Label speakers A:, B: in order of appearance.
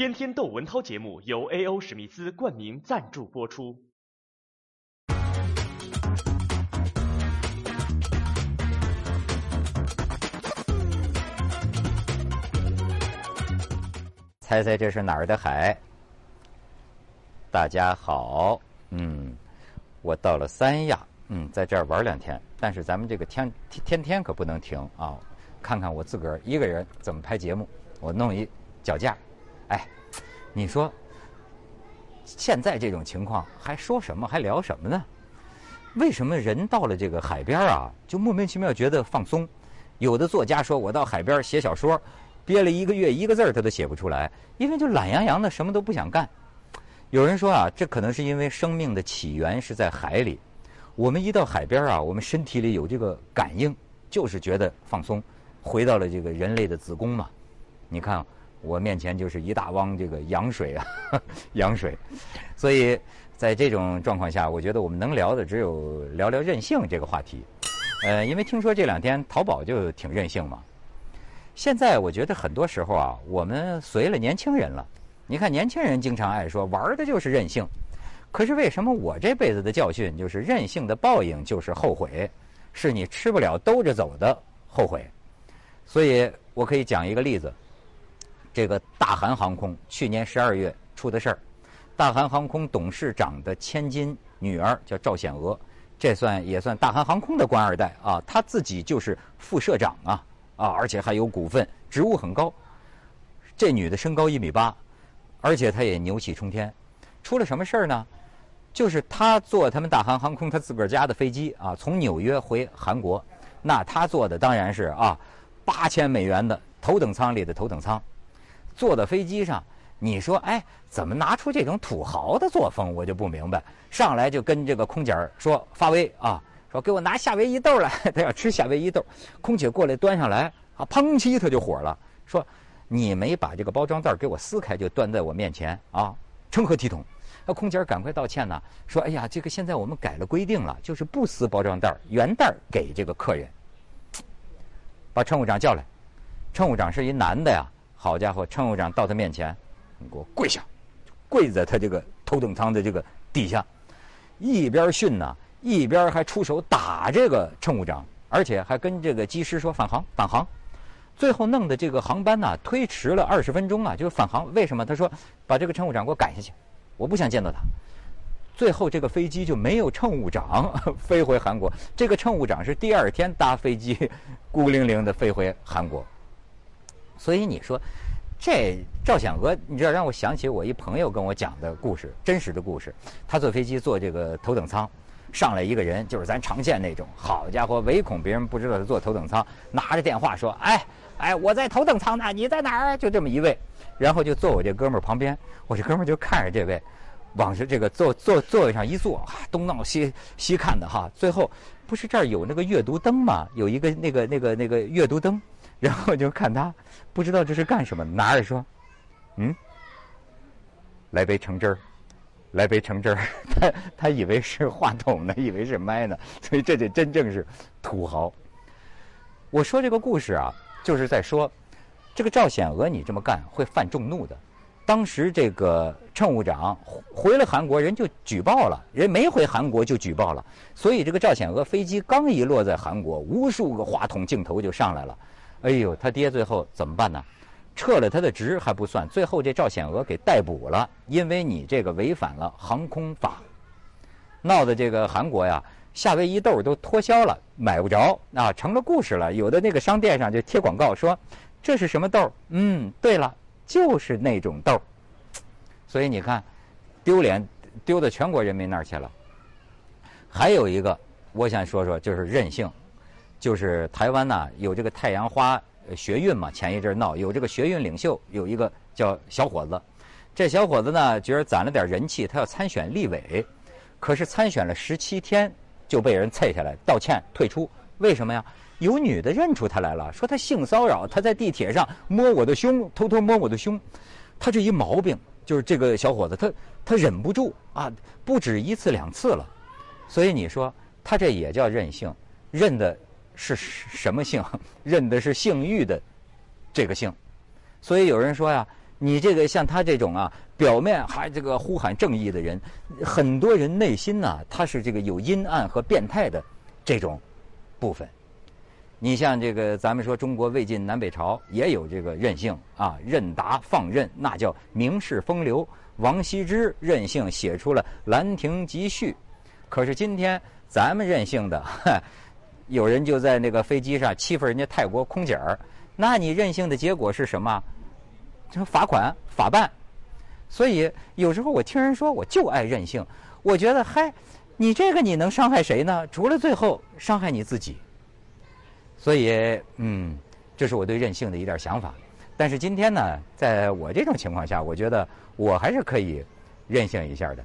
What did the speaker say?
A: 天天窦文涛节目由 A.O. 史密斯冠名赞助播出。
B: 猜猜这是哪儿的海？大家好，嗯，我到了三亚，嗯，在这儿玩两天，但是咱们这个天天天可不能停啊！看看我自个儿一个人怎么拍节目，我弄一脚架，哎，你说现在这种情况还说什么还聊什么呢？为什么人到了这个海边啊，就莫名其妙觉得放松？有的作家说我到海边写小说。憋了一个月，一个字儿他都写不出来，因为就懒洋洋的，什么都不想干。有人说啊，这可能是因为生命的起源是在海里。我们一到海边啊，我们身体里有这个感应，就是觉得放松，回到了这个人类的子宫嘛。你看我面前就是一大汪这个羊水啊，羊水。所以在这种状况下，我觉得我们能聊的只有聊聊任性这个话题。呃，因为听说这两天淘宝就挺任性嘛。现在我觉得很多时候啊，我们随了年轻人了。你看年轻人经常爱说玩的就是任性，可是为什么我这辈子的教训就是任性的报应就是后悔，是你吃不了兜着走的后悔。所以我可以讲一个例子，这个大韩航空去年十二月出的事儿，大韩航空董事长的千金女儿叫赵显娥，这算也算大韩航空的官二代啊，她自己就是副社长啊。啊，而且还有股份，职务很高。这女的身高一米八，而且她也牛气冲天。出了什么事儿呢？就是她坐他们大韩航空她自个儿家的飞机啊，从纽约回韩国。那她坐的当然是啊，八千美元的头等舱里的头等舱。坐到飞机上，你说哎，怎么拿出这种土豪的作风？我就不明白。上来就跟这个空姐说发威啊。说给我拿夏威夷豆来，他要吃夏威夷豆。空姐过来端上来，啊，砰叽他就火了，说你没把这个包装袋给我撕开就端在我面前啊，成何体统？那空姐赶快道歉呢，说哎呀，这个现在我们改了规定了，就是不撕包装袋，原袋给这个客人。把乘务长叫来，乘务长是一男的呀，好家伙，乘务长到他面前，你给我跪下，跪在他这个头等舱的这个底下，一边训呢。一边还出手打这个乘务长，而且还跟这个机师说返航返航，最后弄的这个航班呢推迟了二十分钟啊，就是返航。为什么？他说把这个乘务长给我赶下去，我不想见到他。最后这个飞机就没有乘务长飞回韩国，这个乘务长是第二天搭飞机孤零零的飞回韩国。所以你说这赵显娥，你知道让我想起我一朋友跟我讲的故事，真实的故事。他坐飞机坐这个头等舱。上来一个人，就是咱常见那种，好家伙，唯恐别人不知道他坐头等舱，拿着电话说：“哎，哎，我在头等舱呢，你在哪儿？”就这么一位，然后就坐我这哥们儿旁边，我这哥们儿就看着这位，往这这个坐坐座位上一坐，东闹西西看的哈，最后不是这儿有那个阅读灯吗？有一个那个那个那个阅读灯，然后就看他，不知道这是干什么，拿着说：“嗯，来杯橙汁儿。”来杯橙汁儿，他他以为是话筒呢，以为是麦呢，所以这就真正是土豪。我说这个故事啊，就是在说这个赵显娥，你这么干会犯众怒的。当时这个乘务长回了韩国，人就举报了，人没回韩国就举报了。所以这个赵显娥飞机刚一落在韩国，无数个话筒镜头就上来了。哎呦，他爹最后怎么办呢？撤了他的职还不算，最后这赵显娥给逮捕了，因为你这个违反了航空法，闹的这个韩国呀，夏威夷豆都脱销了，买不着啊，成了故事了。有的那个商店上就贴广告说，这是什么豆？嗯，对了，就是那种豆。所以你看，丢脸丢到全国人民那儿去了。还有一个，我想说说，就是任性，就是台湾呐，有这个太阳花。学运嘛，前一阵闹有这个学运领袖，有一个叫小伙子。这小伙子呢，觉得攒了点人气，他要参选立委。可是参选了十七天就被人踹下来，道歉退出。为什么呀？有女的认出他来了，说他性骚扰，他在地铁上摸我的胸，偷偷摸我的胸。他这一毛病就是这个小伙子，他他忍不住啊，不止一次两次了。所以你说他这也叫任性，认的。是什么姓？认的是姓玉的这个姓，所以有人说呀，你这个像他这种啊，表面还这个呼喊正义的人，很多人内心呢，他是这个有阴暗和变态的这种部分。你像这个，咱们说中国魏晋南北朝也有这个任性啊，任达放任，那叫名士风流。王羲之任性写出了《兰亭集序》，可是今天咱们任性的，有人就在那个飞机上欺负人家泰国空姐儿，那你任性的结果是什么？这罚款、法办。所以有时候我听人说，我就爱任性，我觉得嗨，你这个你能伤害谁呢？除了最后伤害你自己。所以，嗯，这是我对任性的一点想法。但是今天呢，在我这种情况下，我觉得我还是可以任性一下的。